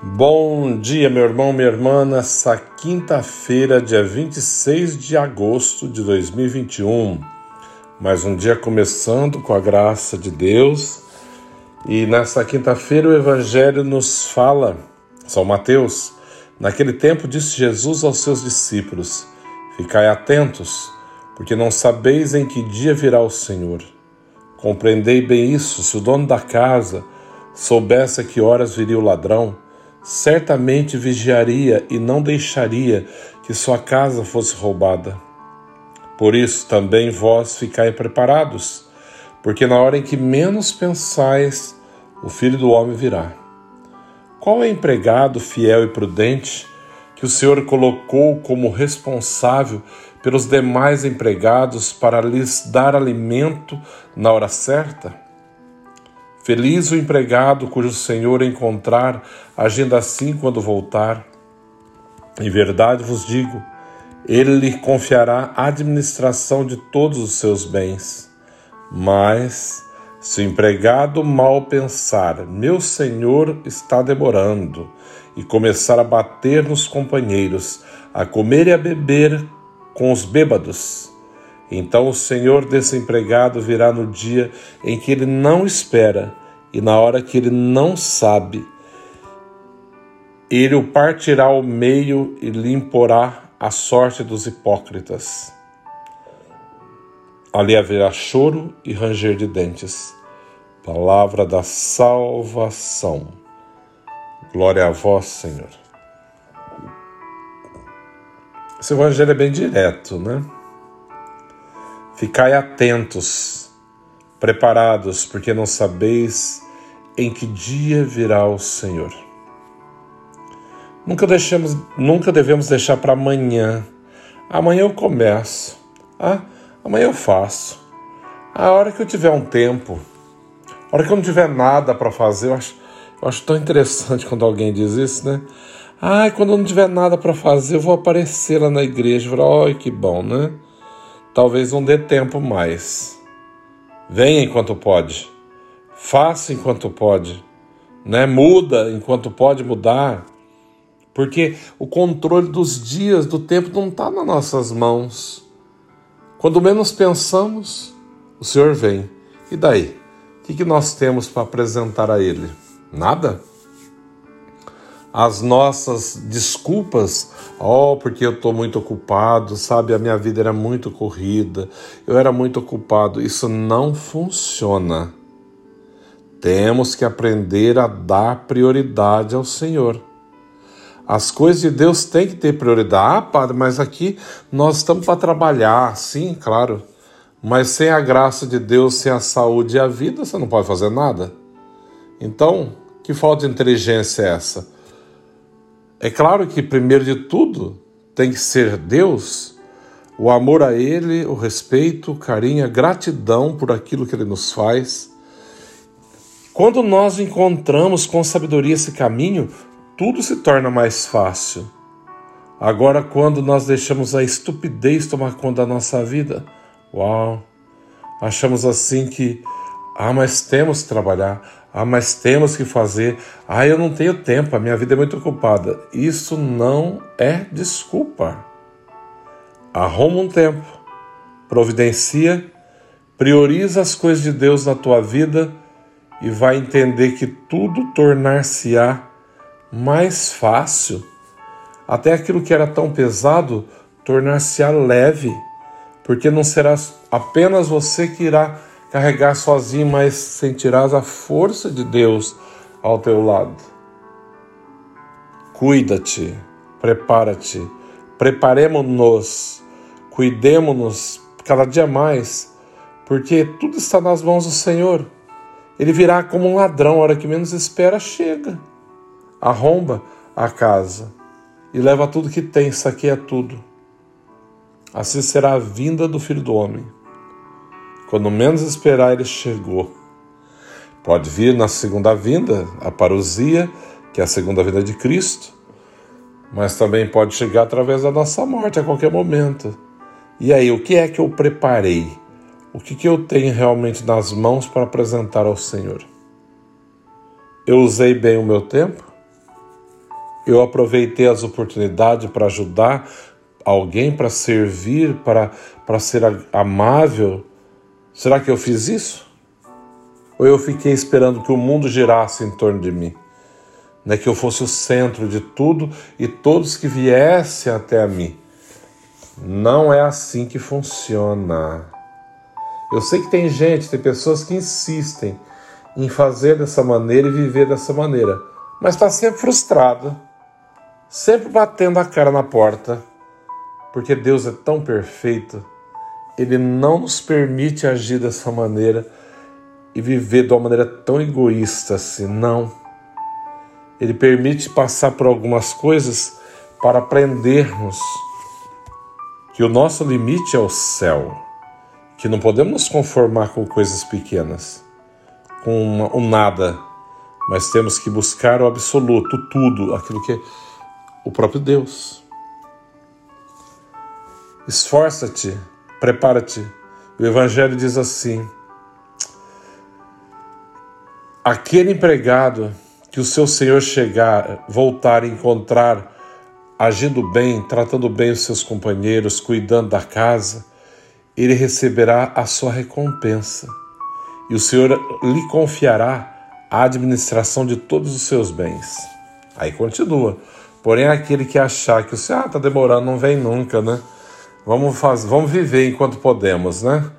Bom dia, meu irmão, minha irmã, nessa quinta-feira, dia 26 de agosto de 2021. Mais um dia começando com a graça de Deus. E nessa quinta-feira o Evangelho nos fala, São Mateus, naquele tempo disse Jesus aos seus discípulos: Ficai atentos, porque não sabeis em que dia virá o Senhor. Compreendei bem isso, se o dono da casa soubesse a que horas viria o ladrão, certamente vigiaria e não deixaria que sua casa fosse roubada. Por isso também vós ficai preparados, porque na hora em que menos pensais, o Filho do Homem virá. Qual é empregado fiel e prudente que o Senhor colocou como responsável pelos demais empregados para lhes dar alimento na hora certa? Feliz o empregado cujo senhor encontrar agindo assim quando voltar. Em verdade vos digo, ele lhe confiará a administração de todos os seus bens. Mas, se o empregado mal pensar, meu senhor está demorando, e começar a bater nos companheiros, a comer e a beber com os bêbados, então o senhor desse empregado virá no dia em que ele não espera e na hora que ele não sabe. Ele o partirá ao meio e lhe imporá a sorte dos hipócritas. Ali haverá choro e ranger de dentes. Palavra da salvação. Glória a vós, Senhor. Esse evangelho é bem direto, né? Ficai atentos, preparados, porque não sabeis em que dia virá o Senhor. Nunca, deixemos, nunca devemos deixar para amanhã. Amanhã eu começo. Ah, amanhã eu faço. A hora que eu tiver um tempo, a hora que eu não tiver nada para fazer, eu acho, eu acho tão interessante quando alguém diz isso, né? Ah, quando eu não tiver nada para fazer, eu vou aparecer lá na igreja. Olha que bom, né? Talvez não dê tempo mais. Venha enquanto pode. Faça enquanto pode. Né? Muda enquanto pode mudar. Porque o controle dos dias, do tempo, não está nas nossas mãos. Quando menos pensamos, o Senhor vem. E daí? O que, que nós temos para apresentar a Ele? Nada? As nossas desculpas, oh, porque eu estou muito ocupado, sabe? A minha vida era muito corrida, eu era muito ocupado. Isso não funciona. Temos que aprender a dar prioridade ao Senhor. As coisas de Deus têm que ter prioridade. Ah, padre, mas aqui nós estamos para trabalhar, sim, claro. Mas sem a graça de Deus, sem a saúde e a vida, você não pode fazer nada. Então, que falta de inteligência é essa? É claro que, primeiro de tudo, tem que ser Deus, o amor a Ele, o respeito, o carinho, a gratidão por aquilo que Ele nos faz. Quando nós encontramos com sabedoria esse caminho, tudo se torna mais fácil. Agora, quando nós deixamos a estupidez tomar conta da nossa vida, uau, achamos assim que, ah, mas temos que trabalhar, ah, mas temos que fazer. Ah, eu não tenho tempo, a minha vida é muito ocupada. Isso não é desculpa. Arruma um tempo, providencia, prioriza as coisas de Deus na tua vida e vai entender que tudo tornar-se-á mais fácil. Até aquilo que era tão pesado tornar-se-á leve, porque não será apenas você que irá carregar sozinho, mas sentirás a força de Deus ao teu lado. Cuida-te, prepara-te, preparemos-nos, cuidemos-nos cada dia mais, porque tudo está nas mãos do Senhor. Ele virá como um ladrão, a hora que menos espera, chega, arromba a casa e leva tudo que tem, saqueia tudo. Assim será a vinda do Filho do Homem. Quando menos esperar, ele chegou. Pode vir na segunda vinda, a parousia, que é a segunda vinda de Cristo, mas também pode chegar através da nossa morte a qualquer momento. E aí, o que é que eu preparei? O que, que eu tenho realmente nas mãos para apresentar ao Senhor? Eu usei bem o meu tempo? Eu aproveitei as oportunidades para ajudar alguém, para servir, para, para ser amável. Será que eu fiz isso? Ou eu fiquei esperando que o mundo girasse em torno de mim? Né, que eu fosse o centro de tudo e todos que viessem até a mim. Não é assim que funciona. Eu sei que tem gente, tem pessoas que insistem em fazer dessa maneira e viver dessa maneira, mas está sempre frustrada, sempre batendo a cara na porta, porque Deus é tão perfeito, Ele não nos permite agir dessa maneira e viver de uma maneira tão egoísta assim, não. Ele permite passar por algumas coisas para aprendermos que o nosso limite é o céu, que não podemos nos conformar com coisas pequenas, com o nada, mas temos que buscar o absoluto, tudo, aquilo que é o próprio Deus. Esforça-te, prepara-te. O Evangelho diz assim: aquele empregado que o seu senhor chegar, voltar e encontrar agindo bem, tratando bem os seus companheiros, cuidando da casa, ele receberá a sua recompensa. E o Senhor lhe confiará a administração de todos os seus bens. Aí continua. Porém, aquele que achar que o Senhor está ah, demorando, não vem nunca, né? Vamos, fazer, vamos viver enquanto podemos, né?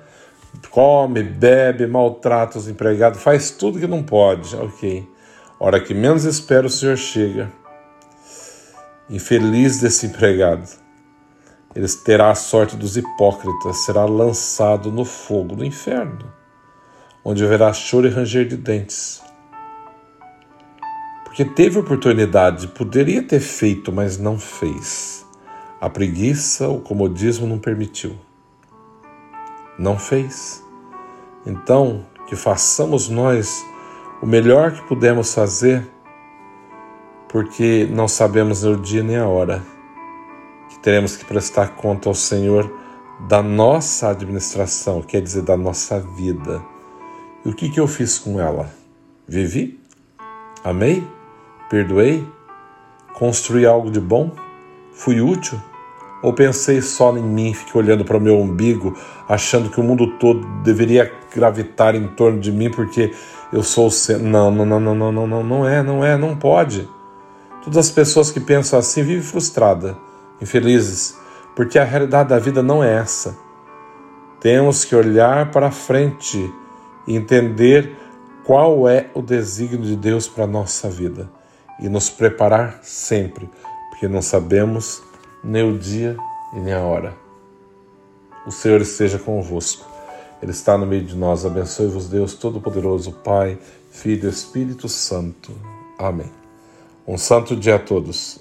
Come, bebe, maltrata os empregados, faz tudo que não pode. Ok. Hora que menos espera, o Senhor chega Infeliz desse empregado. Ele terá a sorte dos hipócritas, será lançado no fogo do inferno, onde haverá choro e ranger de dentes. Porque teve oportunidade, poderia ter feito, mas não fez. A preguiça, o comodismo não permitiu. Não fez. Então, que façamos nós o melhor que pudemos fazer porque não sabemos o dia nem a hora que teremos que prestar conta ao Senhor da nossa administração, quer dizer, da nossa vida. E o que, que eu fiz com ela? Vivi? Amei? Perdoei? Construí algo de bom? Fui útil? Ou pensei só em mim, fiquei olhando para o meu umbigo, achando que o mundo todo deveria gravitar em torno de mim porque eu sou o centro? Não, não, não, não, não, não, não, não é, não é, não pode. Todas as pessoas que pensam assim vivem frustradas, infelizes, porque a realidade da vida não é essa. Temos que olhar para frente e entender qual é o desígnio de Deus para a nossa vida e nos preparar sempre, porque não sabemos nem o dia e nem a hora. O Senhor esteja convosco. Ele está no meio de nós. Abençoe-vos, Deus Todo-Poderoso, Pai, Filho e Espírito Santo. Amém. Um santo dia a todos.